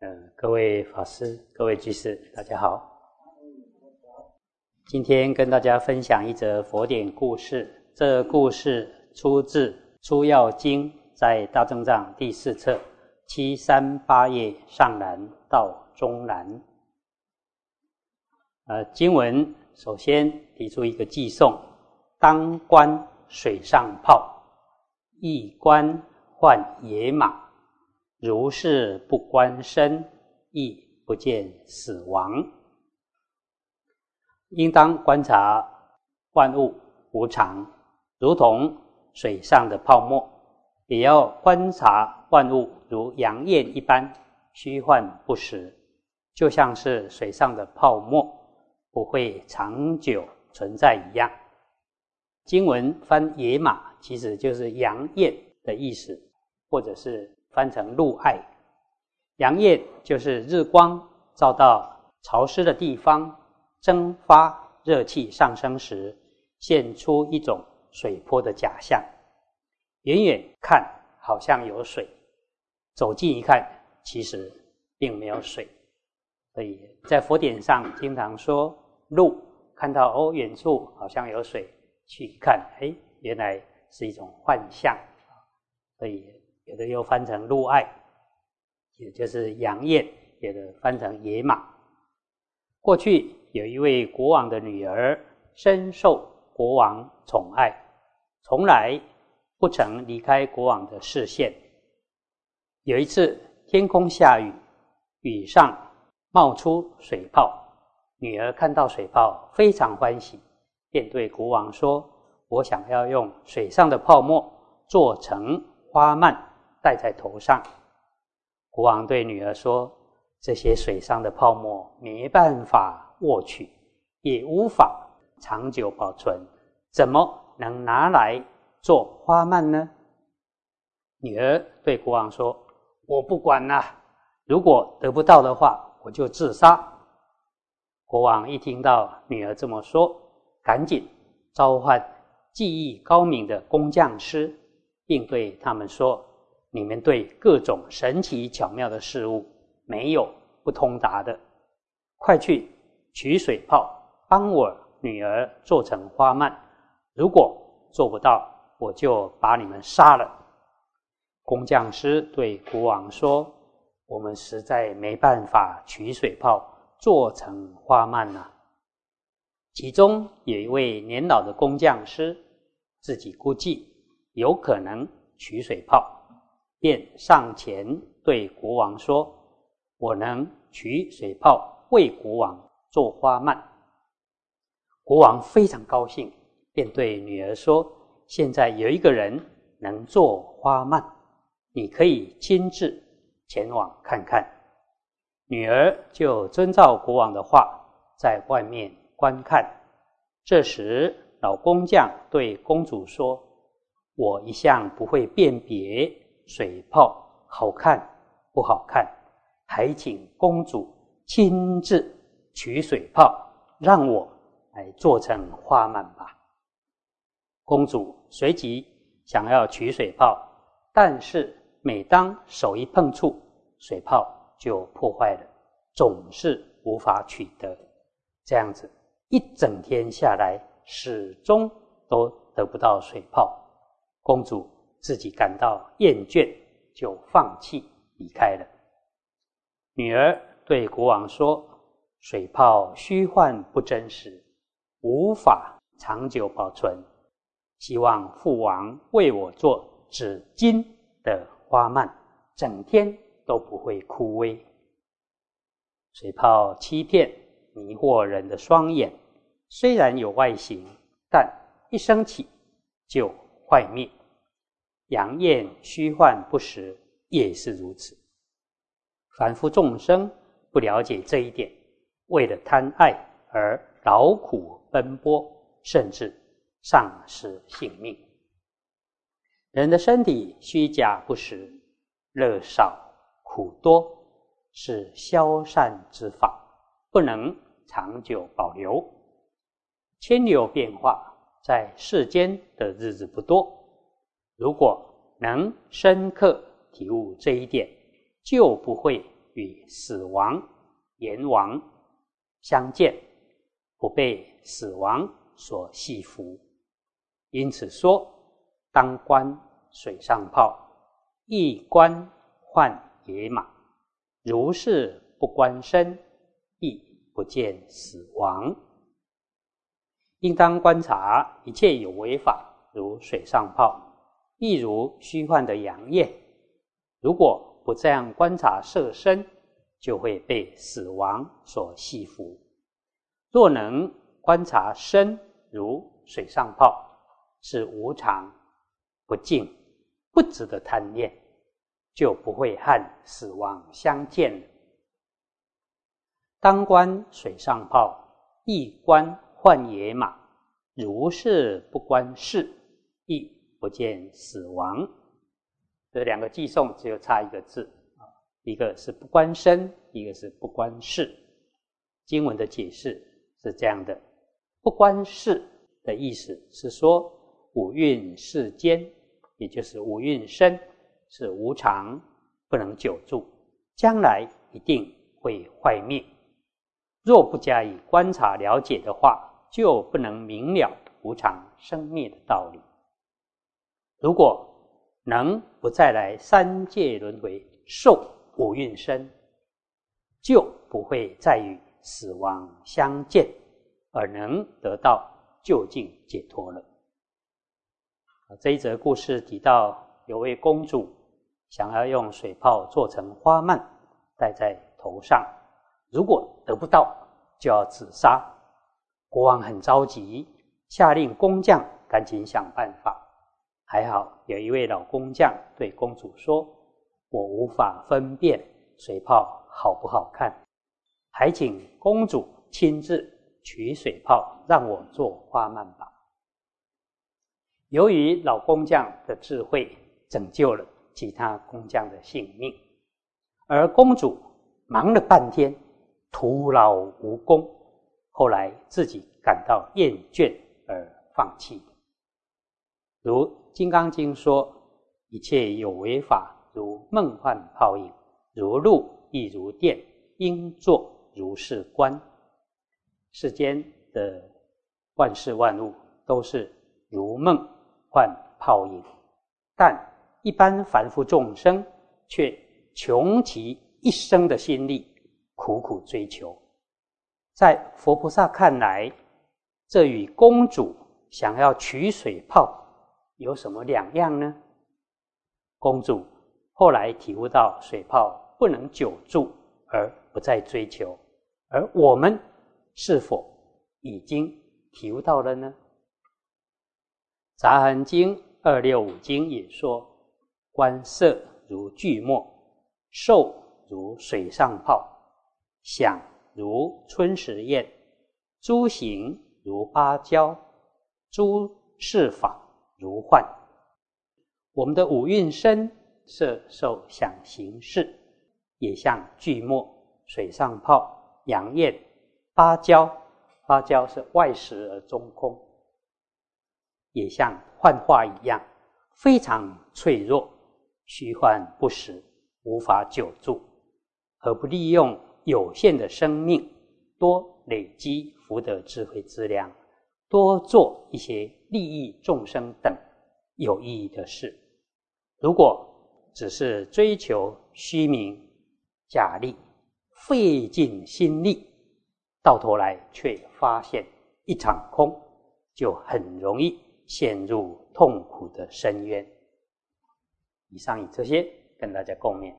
嗯，各位法师、各位居士，大家好。今天跟大家分享一则佛典故事。这故事出自《出要经》，在大正藏第四册七三八页上栏到中栏。呃，经文首先提出一个寄颂：当官水上泡，一官换野马。如是不观身，亦不见死亡。应当观察万物无常，如同水上的泡沫；也要观察万物如阳焰一般虚幻不实，就像是水上的泡沫不会长久存在一样。经文翻野马，其实就是阳焰的意思，或者是。翻成露爱，阳焰就是日光照到潮湿的地方，蒸发热气上升时，现出一种水波的假象。远远看好像有水，走近一看，其实并没有水。所以在佛典上经常说路，看到哦远处好像有水，去看，哎，原来是一种幻象。所以。有的又翻成鹿爱，也就是杨艳；有的翻成野马。过去有一位国王的女儿，深受国王宠爱，从来不曾离开国王的视线。有一次天空下雨，雨上冒出水泡，女儿看到水泡非常欢喜，便对国王说：“我想要用水上的泡沫做成花蔓。”戴在头上，国王对女儿说：“这些水上的泡沫没办法握取，也无法长久保存，怎么能拿来做花蔓呢？”女儿对国王说：“我不管了，如果得不到的话，我就自杀。”国王一听到女儿这么说，赶紧召唤技艺高明的工匠师，并对他们说。你们对各种神奇巧妙的事物没有不通达的，快去取水泡，帮我女儿做成花蔓。如果做不到，我就把你们杀了。工匠师对国王说：“我们实在没办法取水泡做成花蔓呐。”其中有一位年老的工匠师，自己估计有可能取水泡。便上前对国王说：“我能取水泡为国王做花蔓。”国王非常高兴，便对女儿说：“现在有一个人能做花蔓，你可以亲自前往看看。”女儿就遵照国王的话，在外面观看。这时，老工匠对公主说：“我一向不会辨别。”水泡好看不好看，还请公主亲自取水泡，让我来做成花蔓吧。公主随即想要取水泡，但是每当手一碰触，水泡就破坏了，总是无法取得。这样子一整天下来，始终都得不到水泡。公主。自己感到厌倦，就放弃离开了。女儿对国王说：“水泡虚幻不真实，无法长久保存。希望父王为我做纸巾的花蔓，整天都不会枯萎。”水泡欺骗迷惑人的双眼，虽然有外形，但一升起就坏灭。阳焰虚幻不实，也是如此。凡夫众生不了解这一点，为了贪爱而劳苦奔波，甚至丧失性命。人的身体虚假不实，乐少苦多，是消散之法，不能长久保留。千流变化，在世间的日子不多。如果能深刻体悟这一点，就不会与死亡、阎王相见，不被死亡所系服。因此说，当观水上泡，一观换野马。如是不观身，亦不见死亡。应当观察一切有为法，如水上泡，亦如虚幻的阳焰。如果不这样观察色身，就会被死亡所系服；若能观察身，如水上泡，是无常、不净、不值得贪恋。就不会和死亡相见了。当观水上泡，亦观幻野马。如是不观事，亦不见死亡。这两个寄送只有差一个字啊，一个是不观身，一个是不观事。经文的解释是这样的：不观事的意思是说，五蕴世间，也就是五蕴身。是无常，不能久住，将来一定会坏灭。若不加以观察了解的话，就不能明了无常生灭的道理。如果能不再来三界轮回受五蕴身，就不会再与死亡相见，而能得到就近解脱了。这一则故事提到有位公主。想要用水泡做成花蔓戴在头上，如果得不到，就要自杀。国王很着急，下令工匠赶紧想办法。还好有一位老工匠对公主说：“我无法分辨水泡好不好看，还请公主亲自取水泡，让我做花蔓吧。”由于老工匠的智慧，拯救了。其他工匠的性命，而公主忙了半天，徒劳无功，后来自己感到厌倦而放弃。如《金刚经》说：“一切有为法，如梦幻泡影，如露亦如电，应作如是观。”世间的万事万物都是如梦幻泡影，但。一般凡夫众生却穷其一生的心力，苦苦追求。在佛菩萨看来，这与公主想要取水泡有什么两样呢？公主后来体悟到水泡不能久住，而不再追求。而我们是否已经体悟到了呢？《杂含经》二六五经也说。观色如巨墨，受如水上泡，想如春时宴，诸行如芭蕉，诸事法如幻。我们的五蕴身色受想行识，也像巨墨、水上泡、阳焰、芭蕉。芭蕉是外实而中空，也像幻化一样，非常脆弱。虚幻不实，无法久住，何不利用有限的生命，多累积福德智慧资粮，多做一些利益众生等有意义的事？如果只是追求虚名假利，费尽心力，到头来却发现一场空，就很容易陷入痛苦的深渊。以上以这些跟大家共勉。